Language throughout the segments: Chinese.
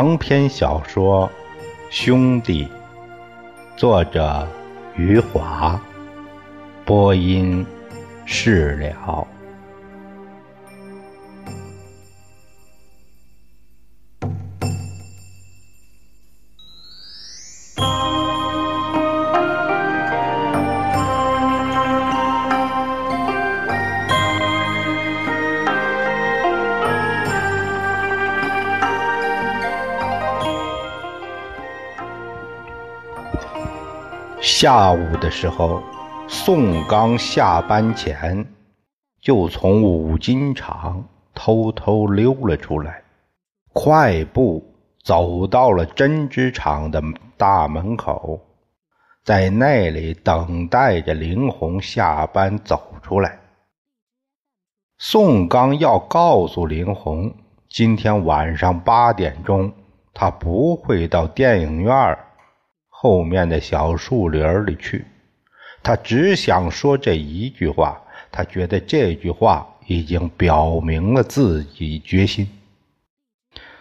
长篇小说《兄弟》，作者余华，播音释了。下午的时候，宋刚下班前就从五金厂偷偷溜了出来，快步走到了针织厂的大门口，在那里等待着林红下班走出来。宋刚要告诉林红，今天晚上八点钟，他不会到电影院后面的小树林里去，他只想说这一句话。他觉得这句话已经表明了自己决心。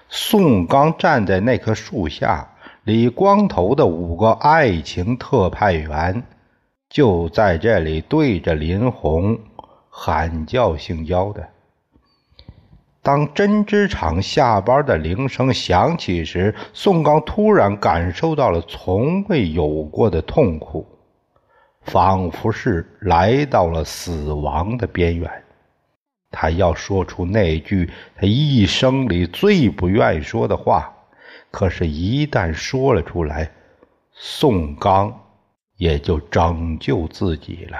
宋刚站在那棵树下，李光头的五个爱情特派员就在这里对着林红喊叫性交的。当针织厂下班的铃声响起时，宋刚突然感受到了从未有过的痛苦，仿佛是来到了死亡的边缘。他要说出那句他一生里最不愿意说的话，可是，一旦说了出来，宋刚也就拯救自己了。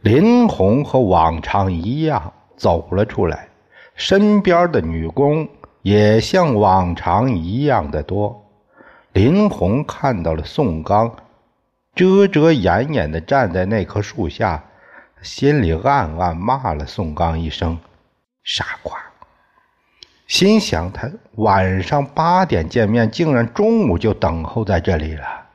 林红和往常一样。走了出来，身边的女工也像往常一样的多。林红看到了宋刚，遮遮掩掩的站在那棵树下，心里暗暗骂了宋刚一声“傻瓜”，心想他晚上八点见面，竟然中午就等候在这里了。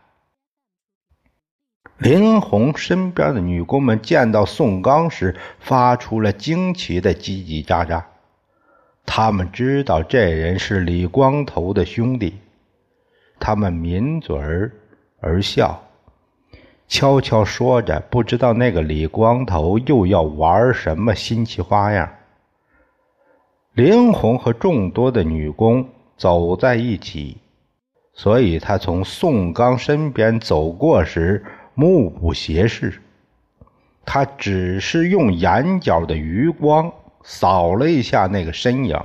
林红身边的女工们见到宋刚时，发出了惊奇的叽叽喳喳。他们知道这人是李光头的兄弟，他们抿嘴儿而笑，悄悄说着，不知道那个李光头又要玩什么新奇花样。林红和众多的女工走在一起，所以他从宋刚身边走过时。目不斜视，他只是用眼角的余光扫了一下那个身影，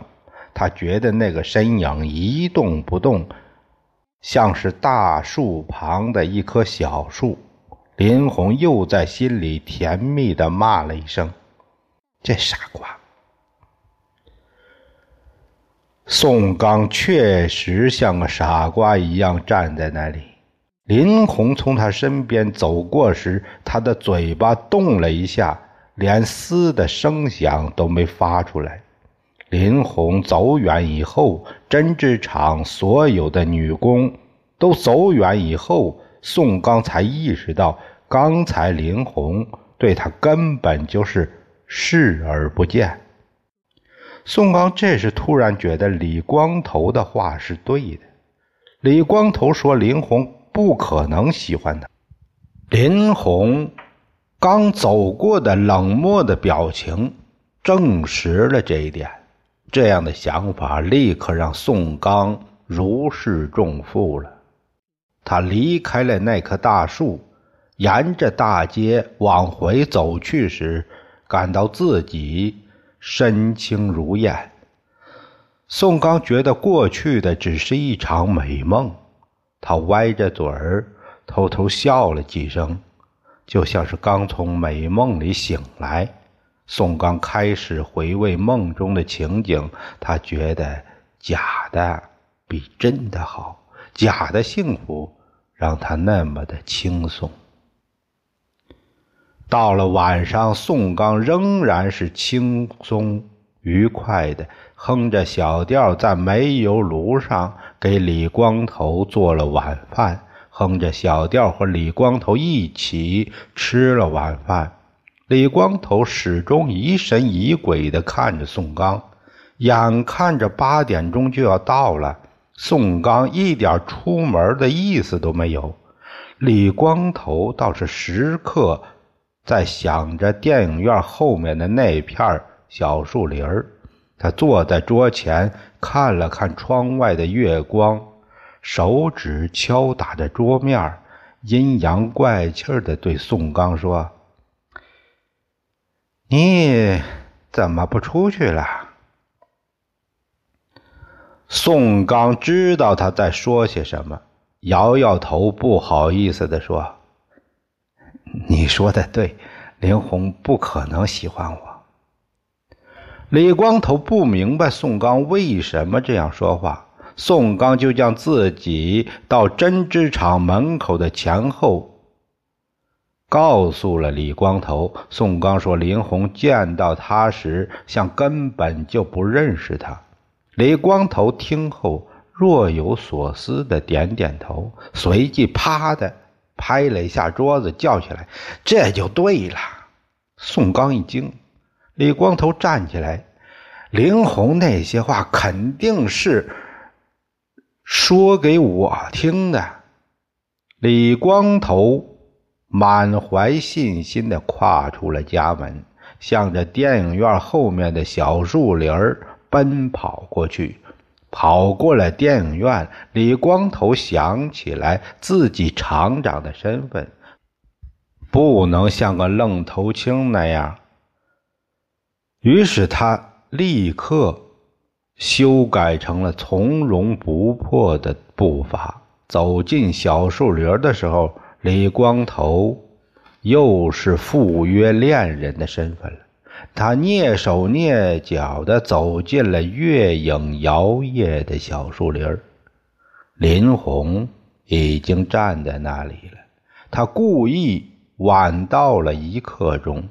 他觉得那个身影一动不动，像是大树旁的一棵小树。林红又在心里甜蜜的骂了一声：“这傻瓜。”宋刚确实像个傻瓜一样站在那里。林红从他身边走过时，他的嘴巴动了一下，连嘶的声响都没发出来。林红走远以后，针织厂所有的女工都走远以后，宋刚才意识到，刚才林红对他根本就是视而不见。宋刚这时突然觉得李光头的话是对的。李光头说：“林红。”不可能喜欢他。林红刚走过的冷漠的表情证实了这一点。这样的想法立刻让宋刚如释重负了。他离开了那棵大树，沿着大街往回走去时，感到自己身轻如燕。宋刚觉得过去的只是一场美梦。他歪着嘴儿，偷偷笑了几声，就像是刚从美梦里醒来。宋刚开始回味梦中的情景，他觉得假的比真的好，假的幸福让他那么的轻松。到了晚上，宋刚仍然是轻松。愉快的哼着小调，在煤油炉上给李光头做了晚饭，哼着小调和李光头一起吃了晚饭。李光头始终疑神疑鬼地看着宋刚，眼看着八点钟就要到了，宋刚一点出门的意思都没有。李光头倒是时刻在想着电影院后面的那片小树林。他坐在桌前，看了看窗外的月光，手指敲打着桌面，阴阳怪气的对宋刚说：“你怎么不出去了？”宋刚知道他在说些什么。摇摇头，不好意思地说：“你说的对，林红不可能喜欢我。”李光头不明白宋刚为什么这样说话，宋刚就将自己到针织厂门口的前后告诉了李光头。宋刚说：“林红见到他时，像根本就不认识他。”李光头听后。若有所思的点点头，随即啪的拍了一下桌子，叫起来：“这就对了！”宋刚一惊，李光头站起来：“林红那些话肯定是说给我听的。”李光头满怀信心的跨出了家门，向着电影院后面的小树林奔跑过去。跑过了电影院，李光头想起来自己厂长的身份，不能像个愣头青那样。于是他立刻修改成了从容不迫的步伐。走进小树林的时候，李光头又是赴约恋人的身份了。他蹑手蹑脚地走进了月影摇曳的小树林林红已经站在那里了。他故意晚到了一刻钟，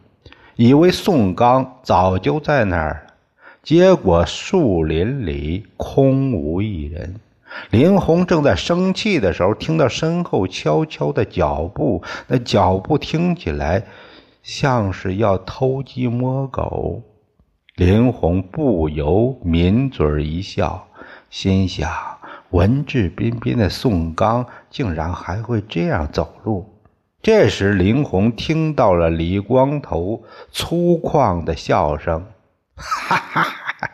以为宋刚早就在那儿。结果树林里空无一人。林红正在生气的时候，听到身后悄悄的脚步，那脚步听起来……像是要偷鸡摸狗，林红不由抿嘴一笑，心想：文质彬彬的宋刚竟然还会这样走路。这时，林红听到了李光头粗犷的笑声，哈哈哈！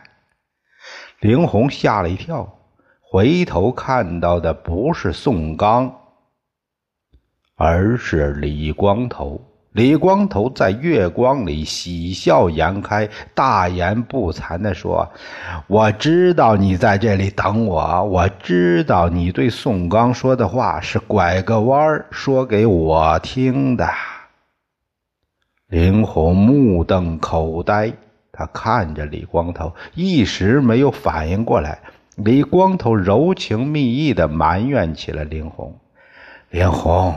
林红吓了一跳，回头看到的不是宋刚，而是李光头。李光头在月光里喜笑颜开，大言不惭地说：“我知道你在这里等我，我知道你对宋刚说的话是拐个弯儿说给我听的。”林红目瞪口呆，他看着李光头，一时没有反应过来。李光头柔情蜜意地埋怨起了林红：“林红。”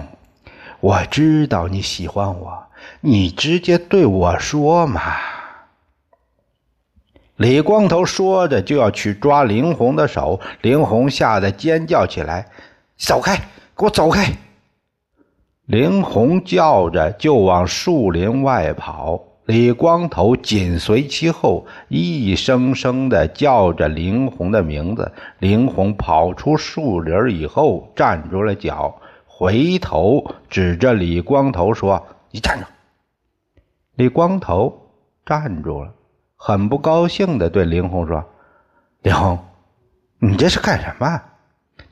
我知道你喜欢我，你直接对我说嘛！李光头说着就要去抓林红的手，林红吓得尖叫起来：“走开，给我走开！”林红叫着就往树林外跑，李光头紧随其后，一声声的叫着林红的名字。林红跑出树林以后，站住了脚。回头指着李光头说：“你站住。”李光头站住了，很不高兴的对林红说：“林红，你这是干什么？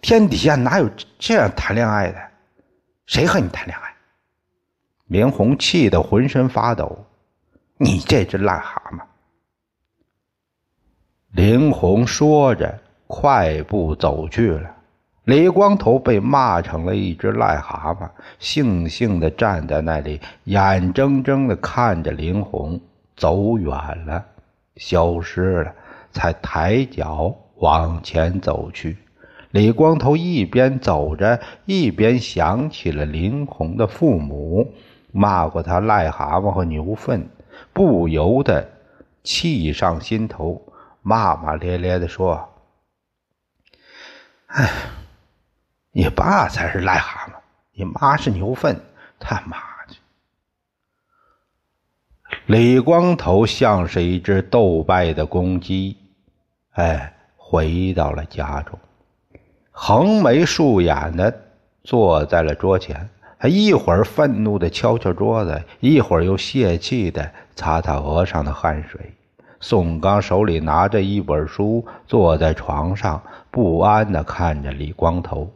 天底下哪有这样谈恋爱的？谁和你谈恋爱？”林红气得浑身发抖：“你这只癞蛤蟆！”林红说着，快步走去了。李光头被骂成了一只癞蛤蟆，悻悻地站在那里，眼睁睁地看着林红走远了，消失了，才抬脚往前走去。李光头一边走着，一边想起了林红的父母骂过他癞蛤蟆和牛粪，不由得气上心头，骂骂咧咧地说：“哎。”你爸才是癞蛤蟆，你妈是牛粪，他妈的！李光头像是一只斗败的公鸡，哎，回到了家中，横眉竖眼的坐在了桌前。他一会儿愤怒的敲敲桌子，一会儿又泄气的擦擦额上的汗水。宋刚手里拿着一本书，坐在床上，不安的看着李光头。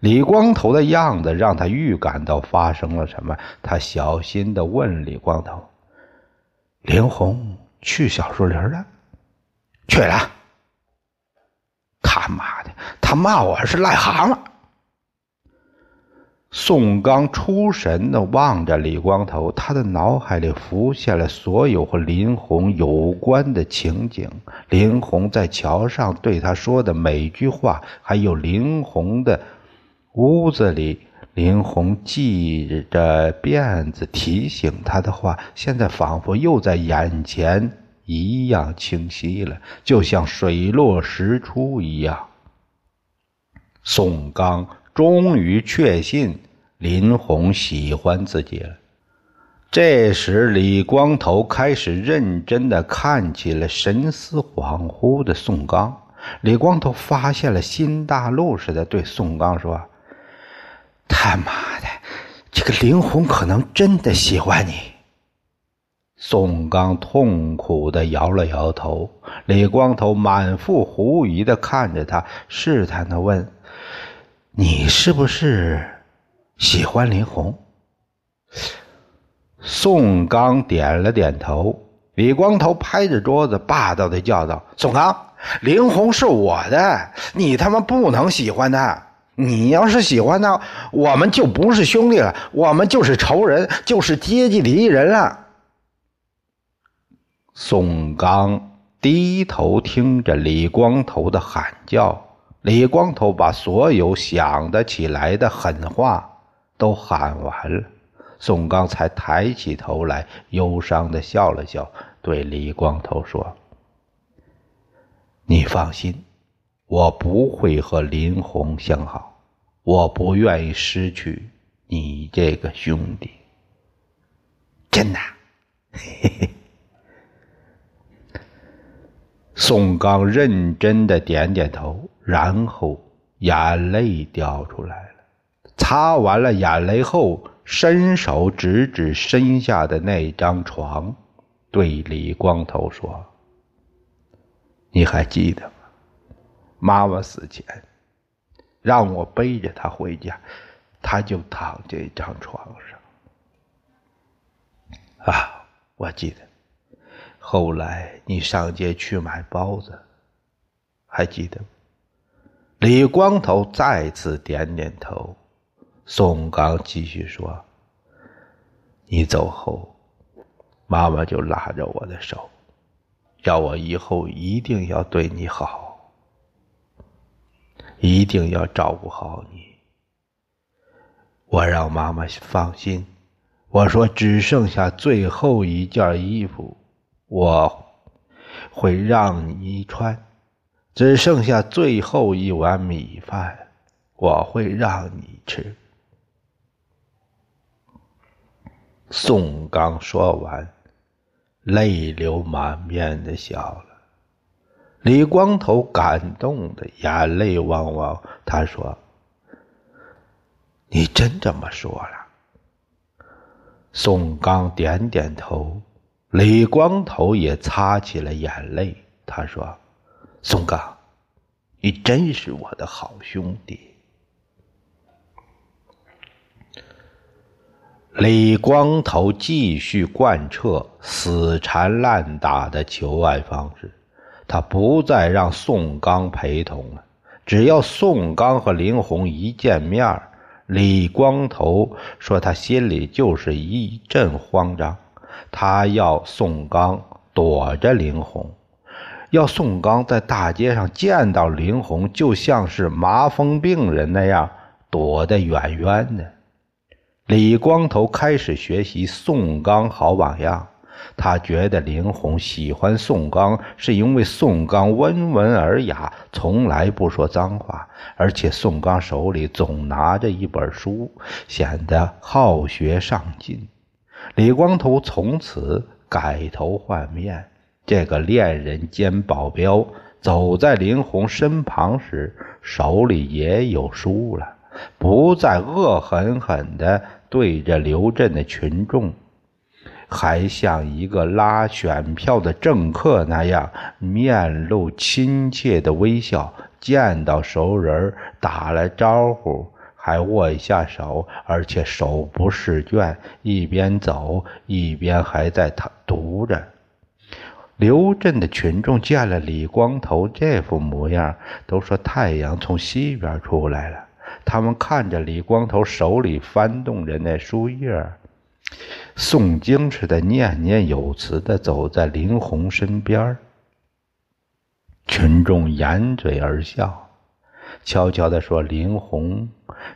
李光头的样子让他预感到发生了什么。他小心的问李光头：“林红去小树林了？”“去了。”“他妈的，他骂我是癞蛤蟆。”宋刚出神的望着李光头，他的脑海里浮现了所有和林红有关的情景：林红在桥上对他说的每句话，还有林红的屋子里林红系着辫子提醒他的话，现在仿佛又在眼前一样清晰了，就像水落石出一样。宋刚。终于确信林红喜欢自己了。这时，李光头开始认真的看起了神思恍惚的宋刚。李光头发现了新大陆似的，对宋刚说：“他妈的，这个林红可能真的喜欢你。”宋刚痛苦的摇了摇头。李光头满腹狐疑的看着他，试探的问。你是不是喜欢林红？宋刚点了点头。李光头拍着桌子，霸道的叫道：“宋刚，林红是我的，你他妈不能喜欢她。你要是喜欢他，我们就不是兄弟了，我们就是仇人，就是阶级敌人了。”宋刚低头听着李光头的喊叫。李光头把所有想得起来的狠话都喊完了，宋刚才抬起头来，忧伤的笑了笑，对李光头说：“你放心，我不会和林红相好，我不愿意失去你这个兄弟。”真的，嘿嘿。宋刚认真的点点头，然后眼泪掉出来了。擦完了眼泪后，伸手指指身下的那张床，对李光头说：“你还记得吗？妈妈死前让我背着她回家，她就躺这张床上。啊，我记得。”后来你上街去买包子，还记得吗？李光头再次点点头。宋刚继续说：“你走后，妈妈就拉着我的手，要我以后一定要对你好，一定要照顾好你。我让妈妈放心，我说只剩下最后一件衣服。”我会让你穿，只剩下最后一碗米饭，我会让你吃。宋刚说完，泪流满面的笑了。李光头感动的眼泪汪汪，他说：“你真这么说了？”宋刚点点头。李光头也擦起了眼泪，他说：“宋刚，你真是我的好兄弟。”李光头继续贯彻死缠烂打的求爱方式，他不再让宋刚陪同了。只要宋刚和林红一见面，李光头说他心里就是一阵慌张。他要宋刚躲着林红，要宋刚在大街上见到林红，就像是麻风病人那样躲得远远的。李光头开始学习宋刚好榜样，他觉得林红喜欢宋刚，是因为宋刚温文尔雅，从来不说脏话，而且宋刚手里总拿着一本书，显得好学上进。李光头从此改头换面，这个恋人兼保镖走在林红身旁时，手里也有书了，不再恶狠狠地对着刘镇的群众，还像一个拉选票的政客那样，面露亲切的微笑，见到熟人打了招呼。还握一下手，而且手不释卷，一边走一边还在他读着。刘镇的群众见了李光头这副模样，都说太阳从西边出来了。他们看着李光头手里翻动着那书页，诵经似的念念有词的走在林红身边。群众掩嘴而笑，悄悄地说：“林红。”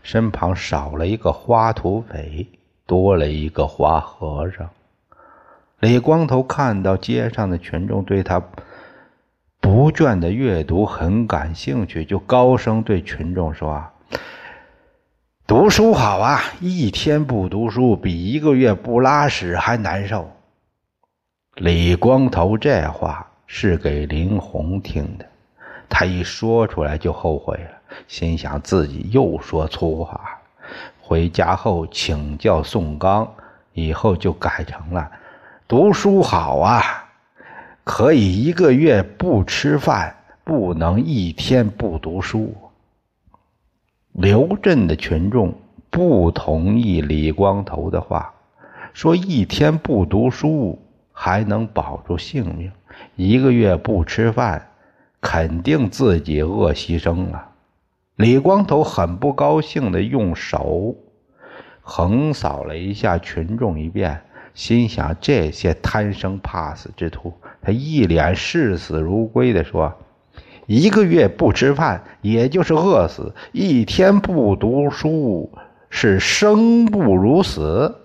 身旁少了一个花土匪，多了一个花和尚。李光头看到街上的群众对他不倦的阅读很感兴趣，就高声对群众说：“读书好啊，一天不读书比一个月不拉屎还难受。”李光头这话是给林红听的，他一说出来就后悔了。心想自己又说粗话，回家后请教宋刚，以后就改成了：读书好啊，可以一个月不吃饭，不能一天不读书。刘镇的群众不同意李光头的话，说一天不读书还能保住性命，一个月不吃饭，肯定自己饿牺牲了。李光头很不高兴的用手横扫了一下群众一遍，心想：这些贪生怕死之徒。他一脸视死如归的说：“一个月不吃饭，也就是饿死；一天不读书，是生不如死。”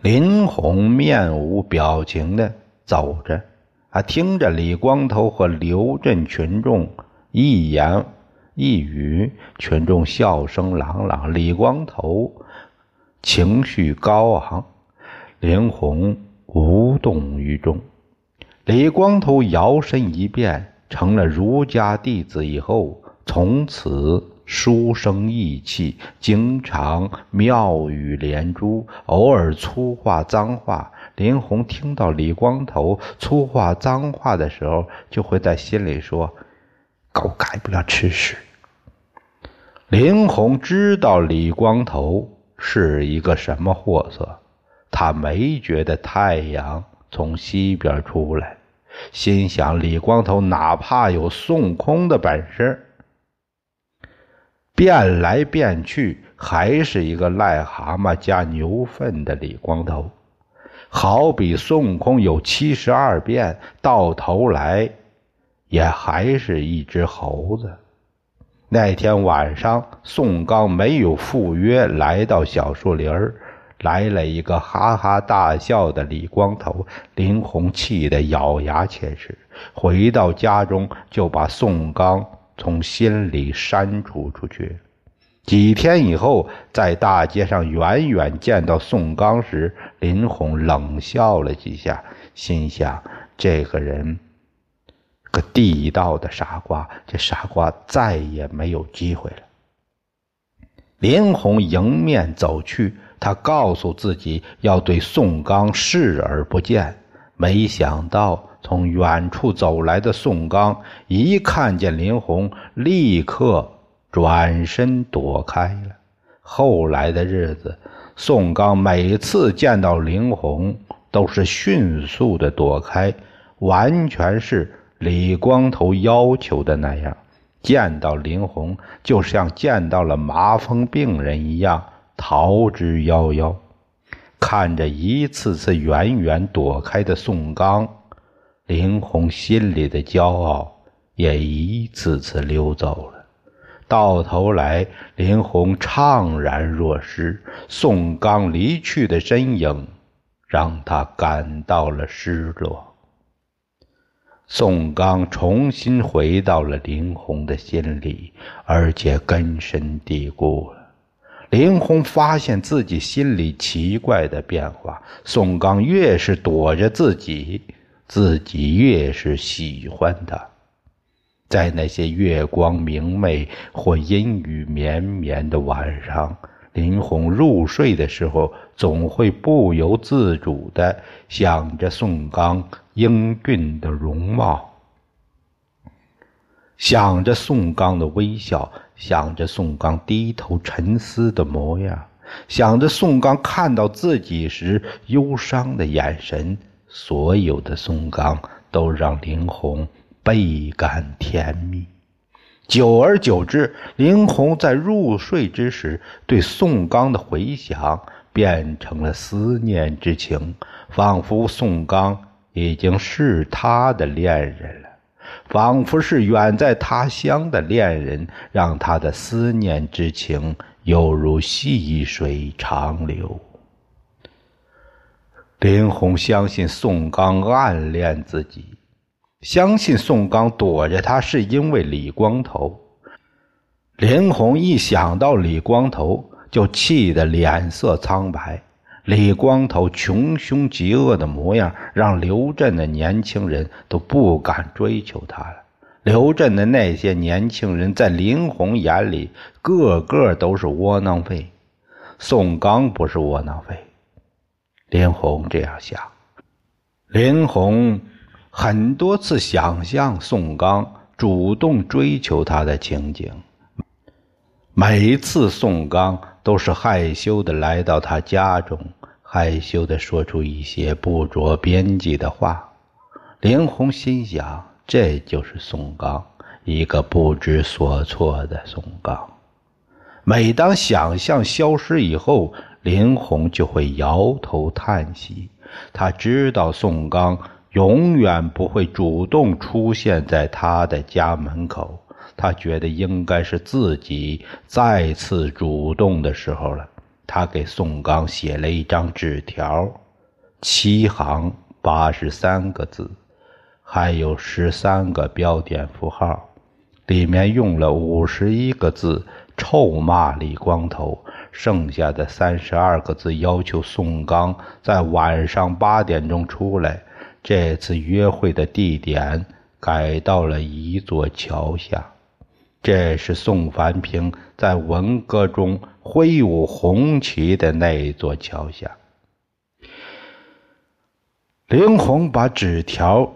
林红面无表情的走着，啊，听着李光头和刘镇群众。一言一语，群众笑声朗朗。李光头情绪高昂，林红无动于衷。李光头摇身一变成了儒家弟子以后，从此书生意气，经常妙语连珠，偶尔粗话脏话。林红听到李光头粗话脏话的时候，就会在心里说。狗改不了吃屎。林红知道李光头是一个什么货色，他没觉得太阳从西边出来，心想李光头哪怕有孙悟空的本事，变来变去还是一个癞蛤蟆加牛粪的李光头，好比孙悟空有七十二变，到头来。也还是一只猴子。那天晚上，宋刚没有赴约，来到小树林儿，来了一个哈哈大笑的李光头。林红气得咬牙切齿，回到家中就把宋刚从心里删除出去。几天以后，在大街上远远见到宋刚时，林红冷笑了几下，心想：这个人。个地道的傻瓜，这傻瓜再也没有机会了。林红迎面走去，他告诉自己要对宋刚视而不见。没想到从远处走来的宋刚一看见林红，立刻转身躲开了。后来的日子，宋刚每次见到林红，都是迅速的躲开，完全是。李光头要求的那样，见到林红就像见到了麻风病人一样逃之夭夭。看着一次次远远躲开的宋刚，林红心里的骄傲也一次次溜走了。到头来，林红怅然若失。宋刚离去的身影，让他感到了失落。宋刚重新回到了林红的心里，而且根深蒂固了。林红发现自己心里奇怪的变化。宋刚越是躲着自己，自己越是喜欢他。在那些月光明媚或阴雨绵绵的晚上，林红入睡的时候，总会不由自主地想着宋刚英俊的容貌，想着宋刚的微笑，想着宋刚低头沉思的模样，想着宋刚看到自己时忧伤的眼神。所有的宋刚都让林红。倍感甜蜜，久而久之，林红在入睡之时对宋刚的回想变成了思念之情，仿佛宋刚已经是他的恋人了，仿佛是远在他乡的恋人，让他的思念之情犹如细水长流。林红相信宋刚暗恋自己。相信宋刚躲着他是因为李光头。林红一想到李光头，就气得脸色苍白。李光头穷凶极恶的模样，让刘镇的年轻人都不敢追求他了。刘镇的那些年轻人在林红眼里，个个都是窝囊废。宋刚不是窝囊废，林红这样想。林红。很多次想象宋刚主动追求她的情景，每次宋刚都是害羞的来到她家中，害羞的说出一些不着边际的话。林红心想，这就是宋刚，一个不知所措的宋刚。每当想象消失以后，林红就会摇头叹息。他知道宋刚。永远不会主动出现在他的家门口。他觉得应该是自己再次主动的时候了。他给宋刚写了一张纸条，七行八十三个字，还有十三个标点符号，里面用了五十一个字臭骂李光头，剩下的三十二个字要求宋刚在晚上八点钟出来。这次约会的地点改到了一座桥下，这是宋凡平在文革中挥舞红旗的那一座桥下。林红把纸条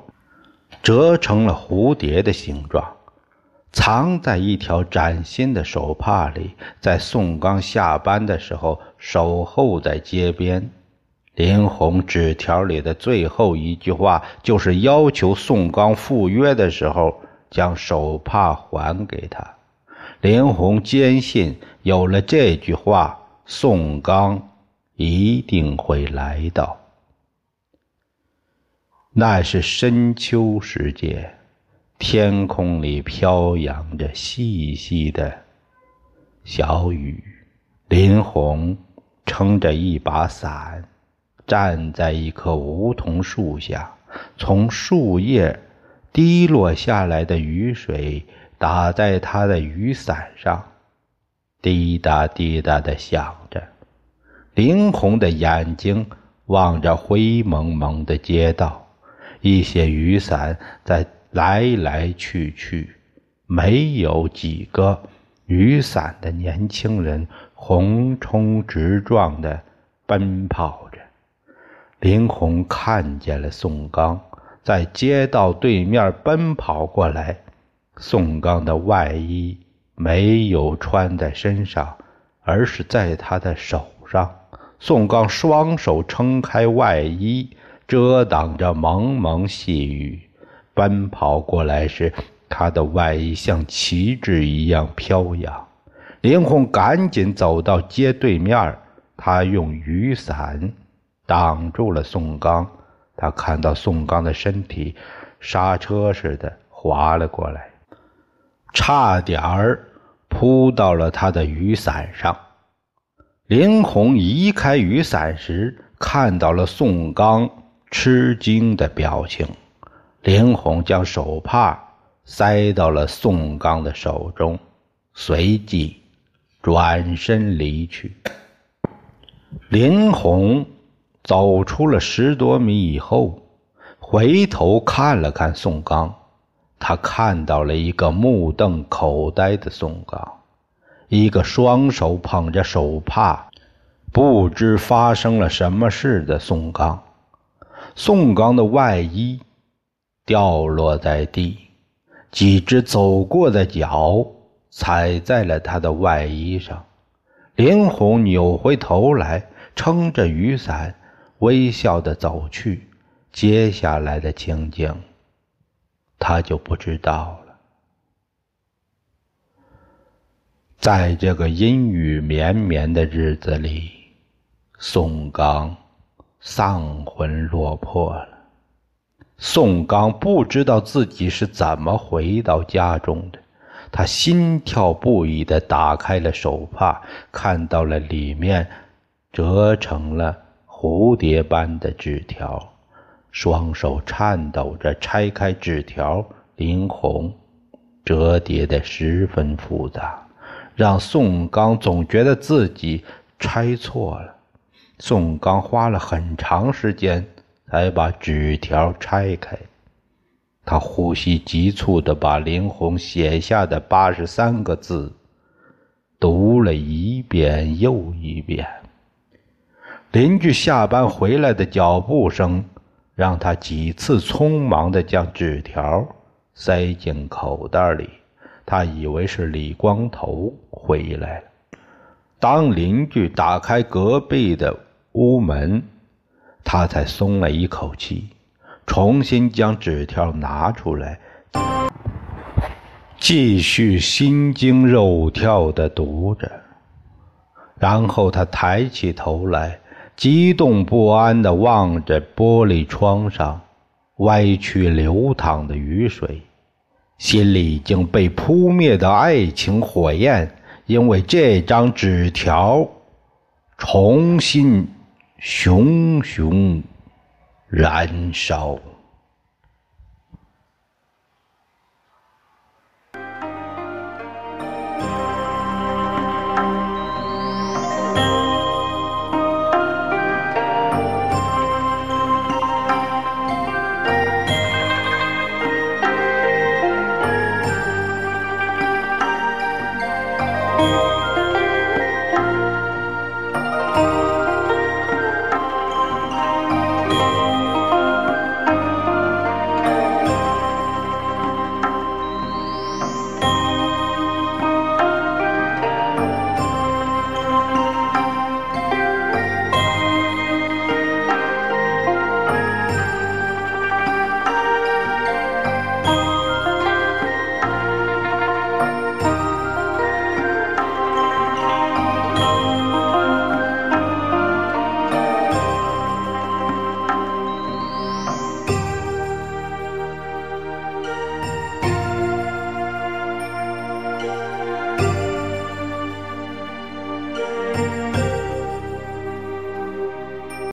折成了蝴蝶的形状，藏在一条崭新的手帕里，在宋刚下班的时候守候在街边。林红纸条里的最后一句话，就是要求宋刚赴约的时候将手帕还给他。林红坚信，有了这句话，宋刚一定会来到。那是深秋时节，天空里飘扬着细细的小雨。林红撑着一把伞。站在一棵梧桐树下，从树叶滴落下来的雨水打在他的雨伞上，滴答滴答的响着。林红的眼睛望着灰蒙蒙的街道，一些雨伞在来来去去，没有几个雨伞的年轻人横冲直撞的奔跑着。林红看见了宋刚在街道对面奔跑过来，宋刚的外衣没有穿在身上，而是在他的手上。宋刚双手撑开外衣，遮挡着蒙蒙细雨。奔跑过来时，他的外衣像旗帜一样飘扬。林红赶紧走到街对面，他用雨伞。挡住了宋刚，他看到宋刚的身体刹车似的滑了过来，差点儿扑到了他的雨伞上。林红移开雨伞时，看到了宋刚吃惊的表情。林红将手帕塞到了宋刚的手中，随即转身离去。林红。走出了十多米以后，回头看了看宋刚，他看到了一个目瞪口呆的宋刚，一个双手捧着手帕，不知发生了什么事的宋刚。宋刚的外衣掉落在地，几只走过的脚踩在了他的外衣上。林红扭回头来，撑着雨伞，微笑的走去。接下来的情景，他就不知道了。在这个阴雨绵绵的日子里，宋刚丧魂落魄了。宋刚不知道自己是怎么回到家中的，他心跳不已的打开了手帕，看到了里面折成了蝴蝶般的纸条。双手颤抖着拆开纸条，林红折叠的十分复杂，让宋刚总觉得自己拆错了。宋刚花了很长时间才把纸条拆开，他呼吸急促地把林红写下的八十三个字读了一遍又一遍。邻居下班回来的脚步声。让他几次匆忙地将纸条塞进口袋里，他以为是李光头回来了。当邻居打开隔壁的屋门，他才松了一口气，重新将纸条拿出来，继续心惊肉跳地读着。然后他抬起头来。激动不安地望着玻璃窗上歪曲流淌的雨水，心里已经被扑灭的爱情火焰，因为这张纸条重新熊熊燃烧。